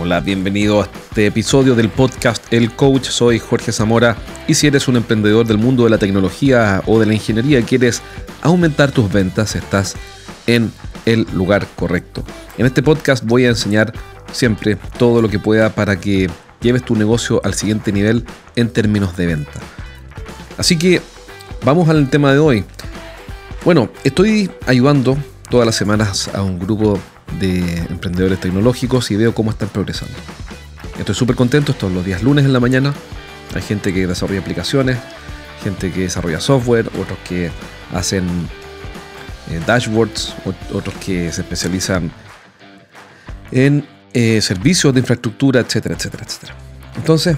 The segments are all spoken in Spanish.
Hola, bienvenido a este episodio del podcast El Coach. Soy Jorge Zamora y si eres un emprendedor del mundo de la tecnología o de la ingeniería y quieres aumentar tus ventas, estás en el lugar correcto. En este podcast voy a enseñar siempre todo lo que pueda para que lleves tu negocio al siguiente nivel en términos de venta. Así que vamos al tema de hoy. Bueno, estoy ayudando todas las semanas a un grupo de emprendedores tecnológicos y veo cómo están progresando. Estoy súper contento, todos los días lunes en la mañana. Hay gente que desarrolla aplicaciones, gente que desarrolla software, otros que hacen eh, dashboards, otros que se especializan en eh, servicios de infraestructura, etcétera, etcétera, etcétera. Entonces,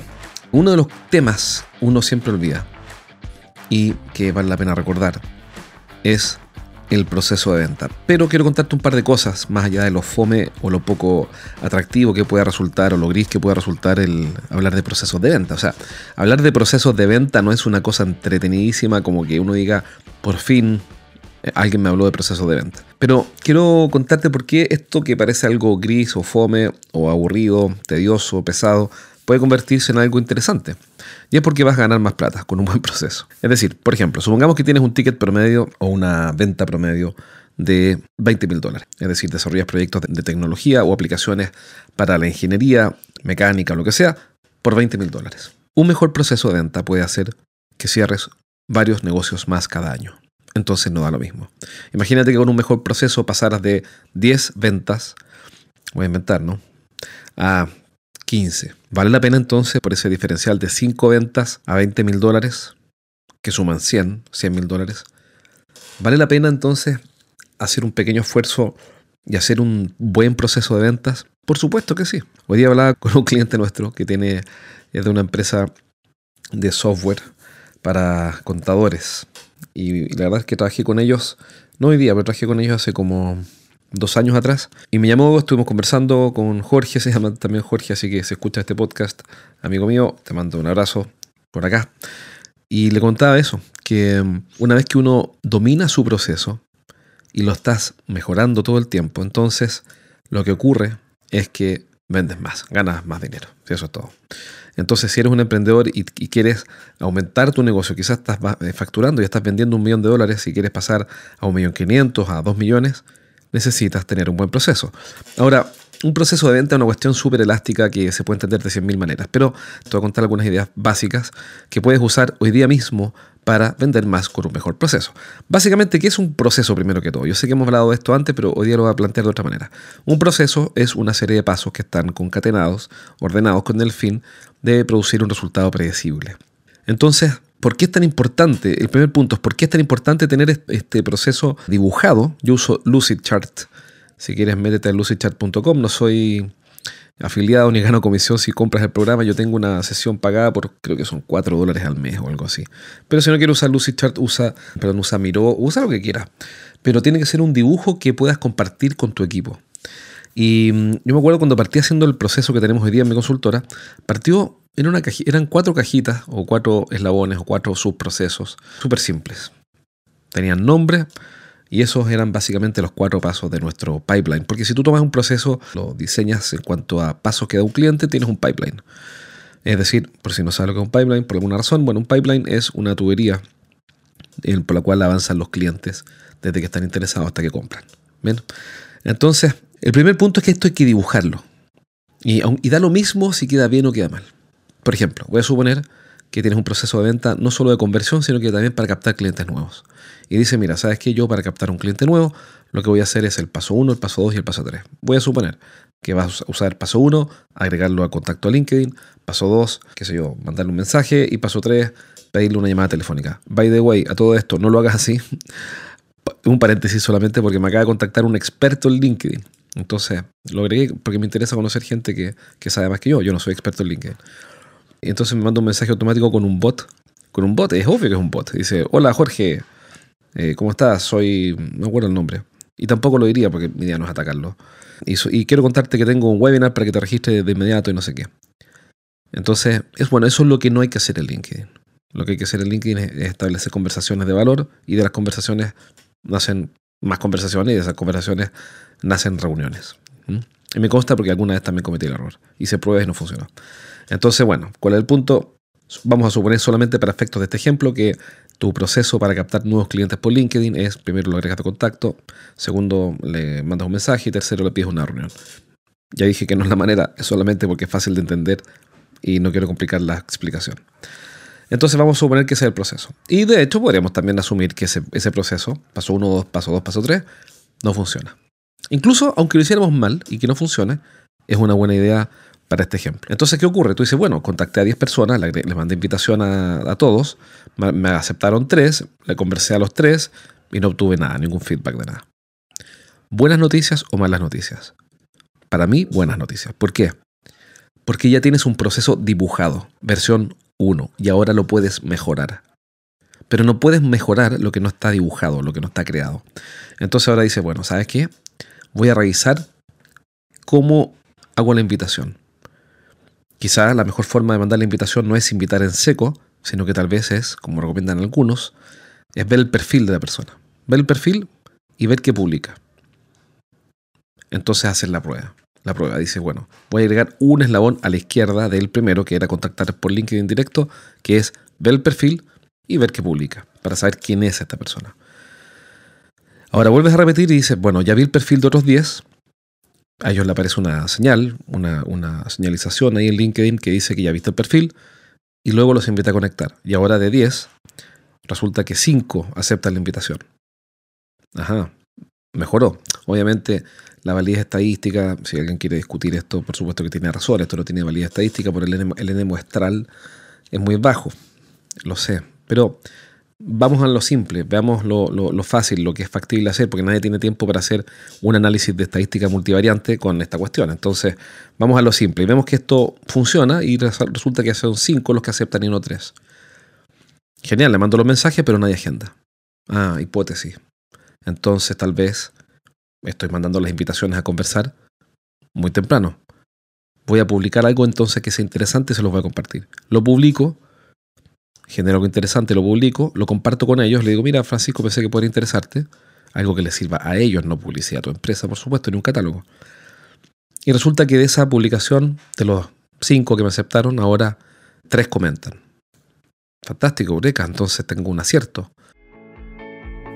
uno de los temas uno siempre olvida y que vale la pena recordar es el proceso de venta. Pero quiero contarte un par de cosas más allá de lo fome o lo poco atractivo que pueda resultar o lo gris que pueda resultar el hablar de procesos de venta. O sea, hablar de procesos de venta no es una cosa entretenidísima como que uno diga, por fin eh, alguien me habló de procesos de venta. Pero quiero contarte por qué esto que parece algo gris o fome o aburrido, tedioso, pesado, puede convertirse en algo interesante. Y es porque vas a ganar más plata con un buen proceso. Es decir, por ejemplo, supongamos que tienes un ticket promedio o una venta promedio de 20 mil dólares. Es decir, desarrollas proyectos de tecnología o aplicaciones para la ingeniería, mecánica o lo que sea, por 20 mil dólares. Un mejor proceso de venta puede hacer que cierres varios negocios más cada año. Entonces no da lo mismo. Imagínate que con un mejor proceso pasaras de 10 ventas, voy a inventar, ¿no? A 15. ¿Vale la pena entonces por ese diferencial de 5 ventas a 20 mil dólares, que suman 100, 100 mil dólares? ¿Vale la pena entonces hacer un pequeño esfuerzo y hacer un buen proceso de ventas? Por supuesto que sí. Hoy día hablaba con un cliente nuestro que tiene, es de una empresa de software para contadores. Y la verdad es que trabajé con ellos, no hoy día, pero trabajé con ellos hace como dos años atrás. Y me llamó, estuvimos conversando con Jorge, se llama también Jorge, así que se escucha este podcast, amigo mío, te mando un abrazo por acá. Y le contaba eso, que mm, una vez que uno domina su proceso y lo estás mejorando todo el tiempo, entonces lo que ocurre es que vendes más, ganas más dinero. Eso es todo. Entonces, si eres un emprendedor y, quieres aumentar tu negocio, quizás estás eh, facturando y estás vendiendo un millón de dólares y quieres pasar a un millón quinientos, a dos millones, necesitas tener un buen proceso. Ahora, un proceso de venta es una cuestión súper elástica que se puede entender de 100.000 maneras, pero te voy a contar algunas ideas básicas que puedes usar hoy día mismo para vender más con un mejor proceso. Básicamente, ¿qué es un proceso primero que todo? Yo sé que hemos hablado de esto antes, pero hoy día lo voy a plantear de otra manera. Un proceso es una serie de pasos que están concatenados, ordenados con el fin de producir un resultado predecible. Entonces, ¿Por qué es tan importante? El primer punto es por qué es tan importante tener este proceso dibujado. Yo uso Lucidchart. Si quieres, métete a lucidchart.com. No soy afiliado ni gano comisión si compras el programa. Yo tengo una sesión pagada por creo que son 4 dólares al mes o algo así. Pero si no quieres usar Lucidchart, usa, perdón, usa Miro, usa lo que quieras. Pero tiene que ser un dibujo que puedas compartir con tu equipo. Y mm, yo me acuerdo cuando partí haciendo el proceso que tenemos hoy día en mi consultora, partió eran cuatro cajitas o cuatro eslabones o cuatro subprocesos súper simples. Tenían nombre y esos eran básicamente los cuatro pasos de nuestro pipeline. Porque si tú tomas un proceso, lo diseñas en cuanto a pasos que da un cliente, tienes un pipeline. Es decir, por si no sabes lo que es un pipeline, por alguna razón, bueno, un pipeline es una tubería por la cual avanzan los clientes desde que están interesados hasta que compran. ¿Bien? Entonces, el primer punto es que esto hay que dibujarlo. Y da lo mismo si queda bien o queda mal. Por ejemplo, voy a suponer que tienes un proceso de venta no solo de conversión, sino que también para captar clientes nuevos. Y dice, mira, ¿sabes qué? Yo para captar un cliente nuevo, lo que voy a hacer es el paso 1, el paso 2 y el paso 3. Voy a suponer que vas a usar paso 1, agregarlo a contacto a LinkedIn, paso 2, qué sé yo, mandarle un mensaje y paso 3, pedirle una llamada telefónica. By the way, a todo esto, no lo hagas así. un paréntesis solamente porque me acaba de contactar un experto en LinkedIn. Entonces, lo agregué porque me interesa conocer gente que, que sabe más que yo. Yo no soy experto en LinkedIn. Y entonces me manda un mensaje automático con un bot. Con un bot, es obvio que es un bot. Dice, hola Jorge, eh, ¿cómo estás? Soy, no me acuerdo el nombre. Y tampoco lo diría porque mi idea no es atacarlo. Y, quiero contarte que tengo un webinar para que te registres de inmediato y no sé qué. Entonces, es bueno, eso es lo que no hay que hacer en LinkedIn. Lo que hay que hacer en LinkedIn es establecer conversaciones de valor y de las conversaciones nacen más conversaciones y de esas conversaciones nacen reuniones. Y me consta porque alguna vez también cometí el error y se prueba y no funciona. Entonces, bueno, ¿cuál es el punto? Vamos a suponer solamente para efectos de este ejemplo que tu proceso para captar nuevos clientes por LinkedIn es primero lo agregas de contacto, segundo le mandas un mensaje y tercero le pides una reunión. Ya dije que no es la manera, es solamente porque es fácil de entender y no quiero complicar la explicación. Entonces vamos a suponer que ese es el proceso. Y de hecho podríamos también asumir que ese, proceso, paso 1, 2, paso 2, paso 3, no funciona. Incluso aunque lo hiciéramos mal y que no funcione, es una buena idea para este ejemplo. Entonces, ¿qué ocurre? Tú dices, bueno, contacté a 10 personas, les mandé invitación a, todos, me aceptaron 3, le conversé a los 3 y no obtuve nada, ningún feedback de nada. ¿Buenas noticias o malas noticias? Para mí, buenas noticias. ¿Por qué? Porque ya tienes un proceso dibujado, versión 1, y ahora lo puedes mejorar. Pero no puedes mejorar lo que no está dibujado, lo que no está creado. Entonces ahora dice, bueno, ¿sabes qué? Voy a revisar cómo hago la invitación. Quizá la mejor forma de mandar la invitación no es invitar en seco, sino que tal vez es, como recomiendan algunos, es ver el perfil de la persona. Ver el perfil y ver qué publica. Entonces hacer la prueba. La prueba dice, bueno, voy a agregar un eslabón a la izquierda del primero, que era contactar por LinkedIn directo, que es ver el perfil y ver qué publica, para saber quién es esta persona. Ahora vuelves a repetir y dices, bueno, ya vi el perfil de otros 10, a ellos le aparece una señal, una, señalización ahí en LinkedIn que dice que ya viste el perfil y luego los invita a conectar. Y ahora de 10, resulta que 5 aceptan la invitación. Ajá, mejoró. Obviamente la validez estadística, si alguien quiere discutir esto, por supuesto que tiene razón, esto no tiene validez estadística, por el N, el es muy bajo, lo sé. Pero vamos a lo simple, veamos lo, fácil, lo que es factible hacer, porque nadie tiene tiempo para hacer un análisis de estadística multivariante con esta cuestión. Entonces, vamos a lo simple y vemos que esto funciona y resulta que son cinco los que aceptan y no tres. Genial, le mando los mensajes, pero hay agenda. Ah, hipótesis. Entonces, tal vez estoy mandando las invitaciones a conversar muy temprano. Voy a publicar algo entonces que sea interesante y se los voy a compartir. Lo publico genero algo interesante, lo publico, lo comparto con ellos, le digo, mira, Francisco, pensé que podría interesarte, algo que les sirva a ellos, no publicidad a tu empresa, por supuesto, ni un catálogo. Y resulta que de esa publicación, de los cinco que me aceptaron, ahora tres comentan. Fantástico, Eureka, entonces tengo un acierto.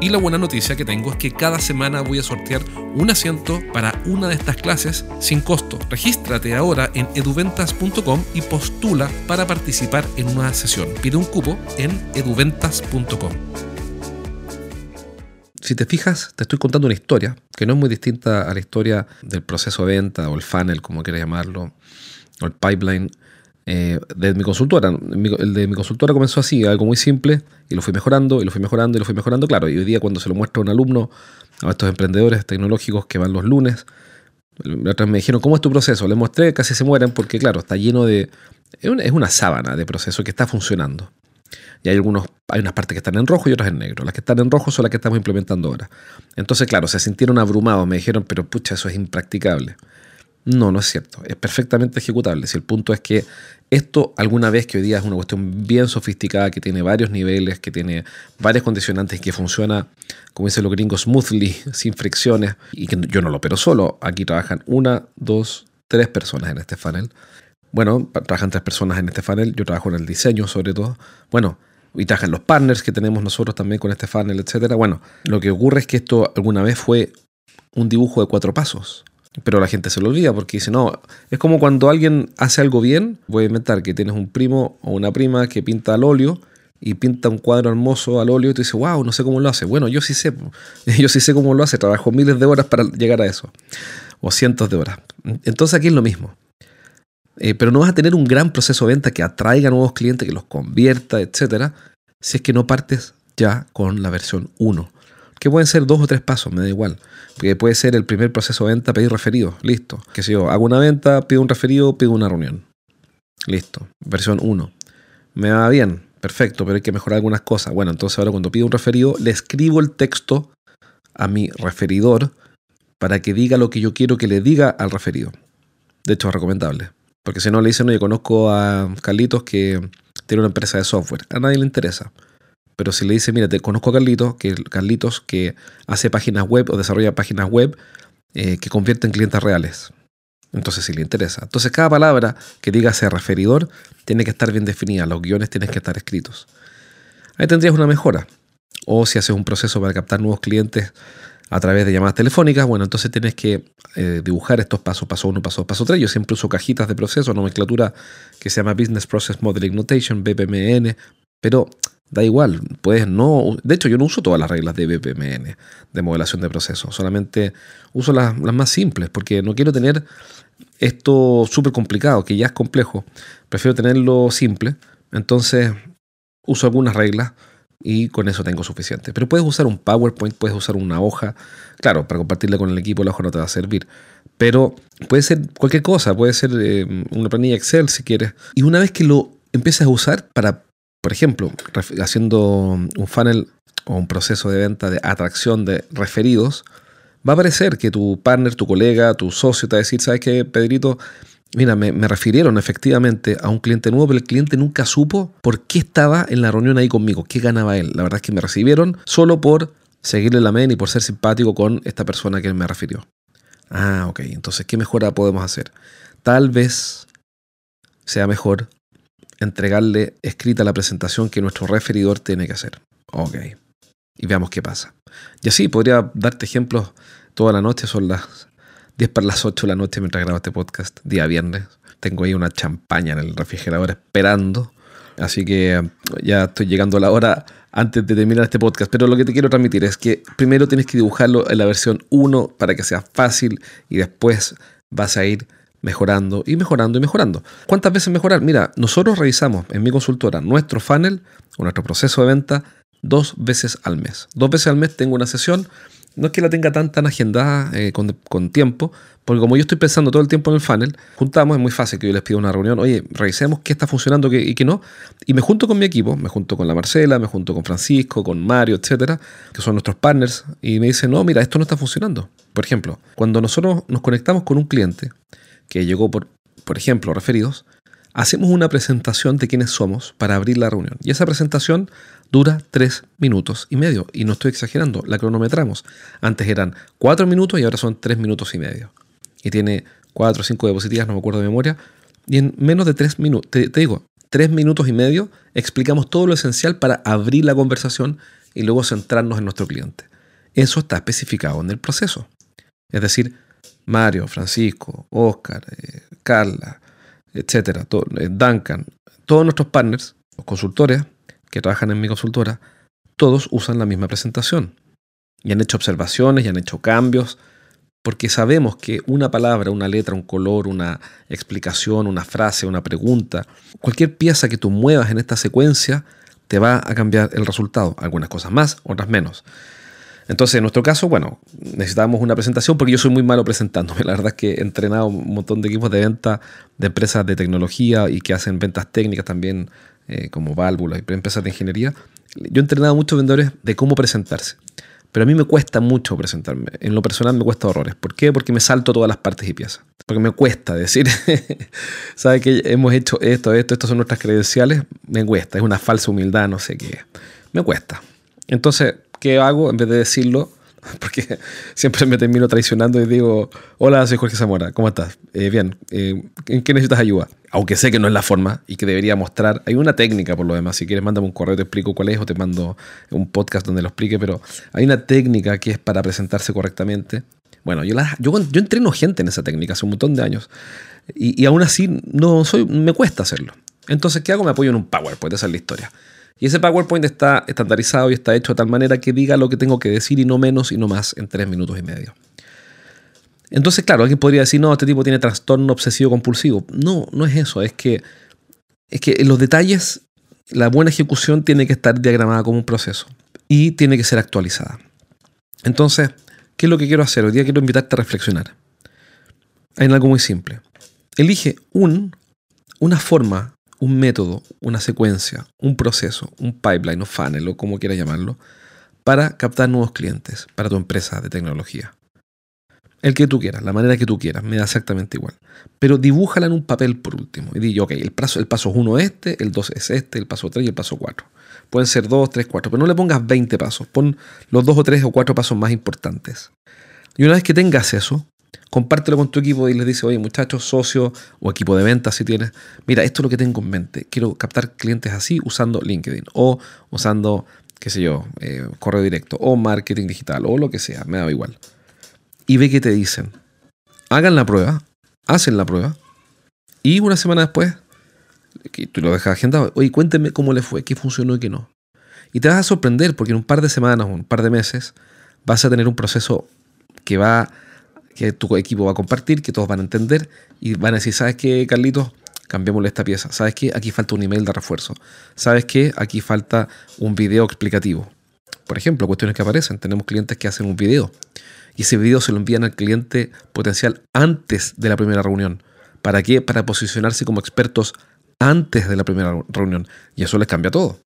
Y la buena noticia que tengo es que cada semana voy a sortear un asiento para una de estas clases sin costo. Regístrate ahora en eduventas.com y postula para participar en una sesión. Pide un cupo en eduventas.com. Si te fijas, te estoy contando una historia que no es muy distinta a la historia del proceso de venta o el funnel, como quieras llamarlo, o el pipeline eh, de mi consultora. el de mi consultora comenzó así, algo muy simple, y lo fui mejorando, y lo fui mejorando, y lo fui mejorando. Claro, y hoy día cuando se lo muestro a un alumno, a estos emprendedores tecnológicos que van los lunes, me dijeron, ¿cómo es tu proceso? Le mostré, casi se mueren porque, claro, está lleno de... Es una, sábana de proceso que está funcionando. Y hay, algunos, hay unas partes que están en rojo y otras en negro. Las que están en rojo son las que estamos implementando ahora. Entonces, claro, se sintieron abrumados, me dijeron, pero pucha, eso es impracticable. No, no es cierto. Es perfectamente ejecutable. Si el punto es que esto alguna vez que hoy día es una cuestión bien sofisticada, que tiene varios niveles, que tiene varias condicionantes, que funciona, como dicen los gringos, smoothly, sin fricciones, y que yo no lo opero solo. Aquí trabajan una, dos, tres personas en este funnel. Bueno, trabajan tres personas en este funnel, yo trabajo en el diseño sobre todo. Bueno, y trabajan los partners que tenemos nosotros también con este funnel, etc. Bueno, lo que ocurre es que esto alguna vez fue un dibujo de cuatro pasos. Pero la gente se lo olvida porque dice, no, es como cuando alguien hace algo bien, voy a inventar que tienes un primo o una prima que pinta al óleo y pinta un cuadro hermoso al óleo y tú dices, wow, no sé cómo lo hace. Bueno, yo sí sé, yo sí sé cómo lo hace, trabajo miles de horas para llegar a eso, o cientos de horas. Entonces aquí es lo mismo. Eh, pero no vas a tener un gran proceso de venta que atraiga nuevos clientes, que los convierta, etcétera, si es que no partes ya con la versión 1. Que pueden ser dos o tres pasos, me da igual. Porque puede ser el primer proceso de venta, pedir referidos, listo. Que si yo hago una venta, pido un referido, pido una reunión. Listo, versión 1. Me va bien, perfecto, pero hay que mejorar algunas cosas. Bueno, entonces ahora cuando pido un referido, le escribo el texto a mi referidor para que diga lo que yo quiero que le diga al referido. De hecho, es recomendable. Porque si no le dicen, no, yo conozco a Carlitos que tiene una empresa de software. A nadie le interesa. Pero si le dice, mira, te conozco a Carlitos, que Carlitos que hace páginas web o desarrolla páginas web eh, que convierten en clientes reales. Entonces sí le interesa. Entonces cada palabra que diga ese referidor tiene que estar bien definida. Los guiones tienen que estar escritos. Ahí tendrías una mejora. O si haces un proceso para captar nuevos clientes a través de llamadas telefónicas, bueno, entonces tienes que eh, dibujar estos pasos, paso 1, paso 2, paso 3. Yo siempre uso cajitas de proceso, nomenclatura que se llama Business Process Modeling Notation, BPMN, pero Da igual, puedes no. De hecho, yo no uso todas las reglas de BPMN, de modelación de procesos. Solamente uso las, más simples, porque no quiero tener esto súper complicado, que ya es complejo. Prefiero tenerlo simple. Entonces, uso algunas reglas y con eso tengo suficiente. Pero puedes usar un PowerPoint, puedes usar una hoja. Claro, para compartirla con el equipo, la hoja no te va a servir. Pero puede ser cualquier cosa, puede ser eh, una planilla Excel si quieres. Y una vez que lo empiezas a usar para por ejemplo, haciendo un funnel o un proceso de venta de atracción de referidos, va a aparecer que tu partner, tu colega, tu socio te va a decir, ¿sabes qué, Pedrito? Mira, me, refirieron efectivamente a un cliente nuevo, pero el cliente nunca supo por qué estaba en la reunión ahí conmigo, qué ganaba él. La verdad es que me recibieron solo por seguirle la men y por ser simpático con esta persona que él me refirió. Ah, ok. Entonces, ¿qué mejora podemos hacer? Tal vez sea mejor entregarle escrita la presentación que nuestro referidor tiene que hacer. Ok. Y veamos qué pasa. Y así podría darte ejemplos toda la noche, son las 10 para las 8 de la noche mientras grabo este podcast, día viernes. Tengo ahí una champaña en el refrigerador esperando. Así que ya estoy llegando a la hora antes de terminar este podcast. Pero lo que te quiero transmitir es que primero tienes que dibujarlo en la versión 1 para que sea fácil y después vas a ir mejorando y mejorando y mejorando. ¿Cuántas veces mejorar? Mira, nosotros revisamos en mi consultora nuestro funnel o nuestro proceso de venta dos veces al mes. Dos veces al mes tengo una sesión. No es que la tenga tan, tan agendada eh, con, tiempo, porque como yo estoy pensando todo el tiempo en el funnel, juntamos, es muy fácil que yo les pida una reunión, oye, revisemos qué está funcionando y qué no, y me junto con mi equipo, me junto con la Marcela, me junto con Francisco, con Mario, etcétera, que son nuestros partners, y me dicen, no, mira, esto no está funcionando. Por ejemplo, cuando nosotros nos conectamos con un cliente, que llegó por, por ejemplo, referidos, hacemos una presentación de quiénes somos para abrir la reunión. Y esa presentación dura tres minutos y medio. Y no estoy exagerando, la cronometramos. Antes eran cuatro minutos y ahora son tres minutos y medio. Y tiene cuatro o cinco diapositivas, no me acuerdo de memoria. Y en menos de tres minutos, te, te digo, tres minutos y medio explicamos todo lo esencial para abrir la conversación y luego centrarnos en nuestro cliente. Eso está especificado en el proceso. Es decir, Mario, Francisco, Oscar, eh, Carla, etcétera, eh, Duncan, todos nuestros partners, los consultores que trabajan en mi consultora, todos usan la misma presentación. Y han hecho observaciones y han hecho cambios, porque sabemos que una palabra, una letra, un color, una explicación, una frase, una pregunta, cualquier pieza que tú muevas en esta secuencia, te va a cambiar el resultado. Algunas cosas más, otras menos. Entonces, en nuestro caso, bueno, necesitábamos una presentación porque yo soy muy malo presentándome. La verdad es que he entrenado un montón de equipos de venta de empresas de tecnología y que hacen ventas técnicas también, eh, como válvulas y empresas de ingeniería. Yo he entrenado a muchos vendedores de cómo presentarse. Pero a mí me cuesta mucho presentarme. En lo personal me cuesta horrores. ¿Por qué? Porque me salto todas las partes y piezas. Porque me cuesta decir, ¿sabe que hemos hecho esto, esto, estas son nuestras credenciales? Me cuesta. Es una falsa humildad, no sé qué. Me cuesta. Entonces, ¿qué hago? En vez de decirlo, porque siempre me termino traicionando y digo, hola, soy Jorge Zamora, ¿cómo estás? Eh, bien, eh, ¿en qué necesitas ayuda? Aunque sé que no es la forma y que debería mostrar, hay una técnica por lo demás, si quieres mándame un correo, te explico cuál es o te mando un podcast donde lo explique, pero hay una técnica que es para presentarse correctamente. Bueno, yo, yo, entreno gente en esa técnica hace un montón de años y, y aún así no soy, me cuesta hacerlo. Entonces, ¿qué hago? Me apoyo en un PowerPoint, esa es la historia. Y ese PowerPoint está estandarizado y está hecho de tal manera que diga lo que tengo que decir y no menos y no más en tres minutos y medio. Entonces, claro, alguien podría decir, no, este tipo tiene trastorno obsesivo compulsivo. No, no es eso, es que, es que en los detalles la buena ejecución tiene que estar diagramada como un proceso y tiene que ser actualizada. Entonces, ¿qué es lo que quiero hacer? Hoy día quiero invitarte a reflexionar. Hay algo muy simple. Elige un, una forma, un método, una secuencia, un proceso, un pipeline o funnel o como quieras llamarlo, para captar nuevos clientes para tu empresa de tecnología. El que tú quieras, la manera que tú quieras, me da exactamente igual. Pero dibújala en un papel por último. Y di, ok, el paso, el paso 1 es este, el 2 es este, el paso 3 y el paso 4. Pueden ser 2, 3, 4, pero no le pongas 20 pasos. Pon los 2 o 3 o 4 pasos más importantes. Y una vez que tengas eso, compártelo con tu equipo y les dice, oye muchachos, socio o equipo de ventas si tienes, mira, esto es lo que tengo en mente. Quiero captar clientes así usando LinkedIn o usando, qué sé yo, eh, correo directo o marketing digital o lo que sea, me da igual y ve qué te dicen. Hagan la prueba, hacen la prueba y una semana después, que tú lo dejas agendado, oye, cuénteme cómo le fue, qué funcionó y qué no. Y te vas a sorprender porque en un par de semanas o un par de meses vas a tener un proceso que va que tu equipo va a compartir, que todos van a entender y van a decir, ¿sabes qué, Carlitos? Cambiémosle esta pieza. ¿Sabes qué? Aquí falta un email de refuerzo. ¿Sabes qué? Aquí falta un video explicativo. Por ejemplo, cuestiones que aparecen. Tenemos clientes que hacen un video y ese video se lo envían al cliente potencial antes de la primera reunión. ¿Para qué? Para posicionarse como expertos antes de la primera reunión. Y eso les cambia todo.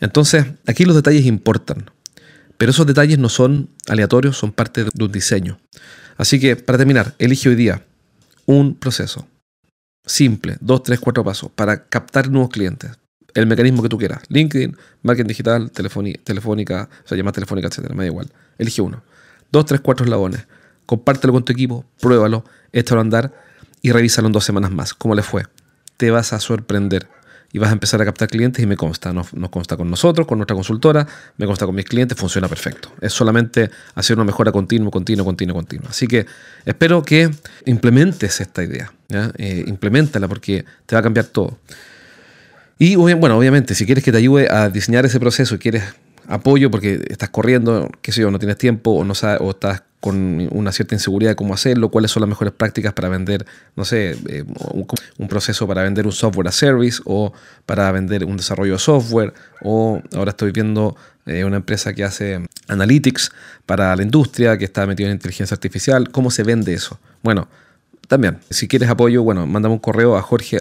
Entonces, aquí los detalles importan. Pero esos detalles no son aleatorios, son parte de un diseño. Así que, para terminar, elige hoy día un proceso simple, dos, tres, cuatro pasos, para captar nuevos clientes. El mecanismo que tú quieras. LinkedIn, marketing digital, telefónica, o sea, llamadas telefónica, etcétera. Me da igual. Elige uno dos, tres, cuatro eslabones. Compártelo con tu equipo, pruébalo, échalo a andar y revísalo en dos semanas más. ¿Cómo le fue? Te vas a sorprender y vas a empezar a captar clientes y me consta, nos, consta con nosotros, con nuestra consultora, me consta con mis clientes, funciona perfecto. Es solamente hacer una mejora continua, continua, continua, continua. Así que espero que implementes esta idea, eh, implementala porque te va a cambiar todo. Y bueno, obviamente, si quieres que te ayude a diseñar ese proceso y quieres apoyo porque estás corriendo, qué sé yo, no tienes tiempo o, no sabes, o estás con una cierta inseguridad de cómo hacerlo, cuáles son las mejores prácticas para vender, no sé, eh, un, proceso para vender un software a service o para vender un desarrollo de software o ahora estoy viendo eh, una empresa que hace analytics para la industria, que está metida en inteligencia artificial, ¿cómo se vende eso? Bueno, también, si quieres apoyo, bueno, mándame un correo a jorge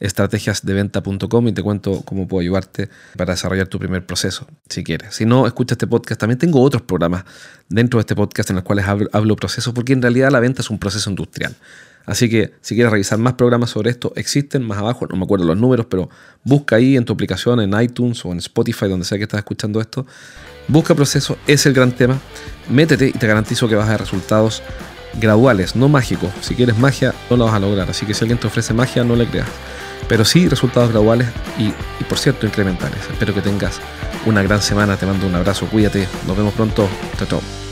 estrategiasdeventa.com y te cuento cómo puedo ayudarte para desarrollar tu primer proceso, si quieres. Si no, escucha este podcast. También tengo otros programas dentro de este podcast en los cuales hablo, procesos, porque en realidad la venta es un proceso industrial. Así que si quieres revisar más programas sobre esto, existen más abajo, no me acuerdo los números, pero busca ahí en tu aplicación, en iTunes o en Spotify, donde sea que estás escuchando esto. Busca proceso, es el gran tema. Métete y te garantizo que vas a ver resultados graduales, no mágicos. Si quieres magia, no lo vas a lograr. Así que si alguien te ofrece magia, no le creas pero sí resultados graduales y, por cierto incrementales. Espero que tengas una gran semana, te mando un abrazo, cuídate, nos vemos pronto, chao chao.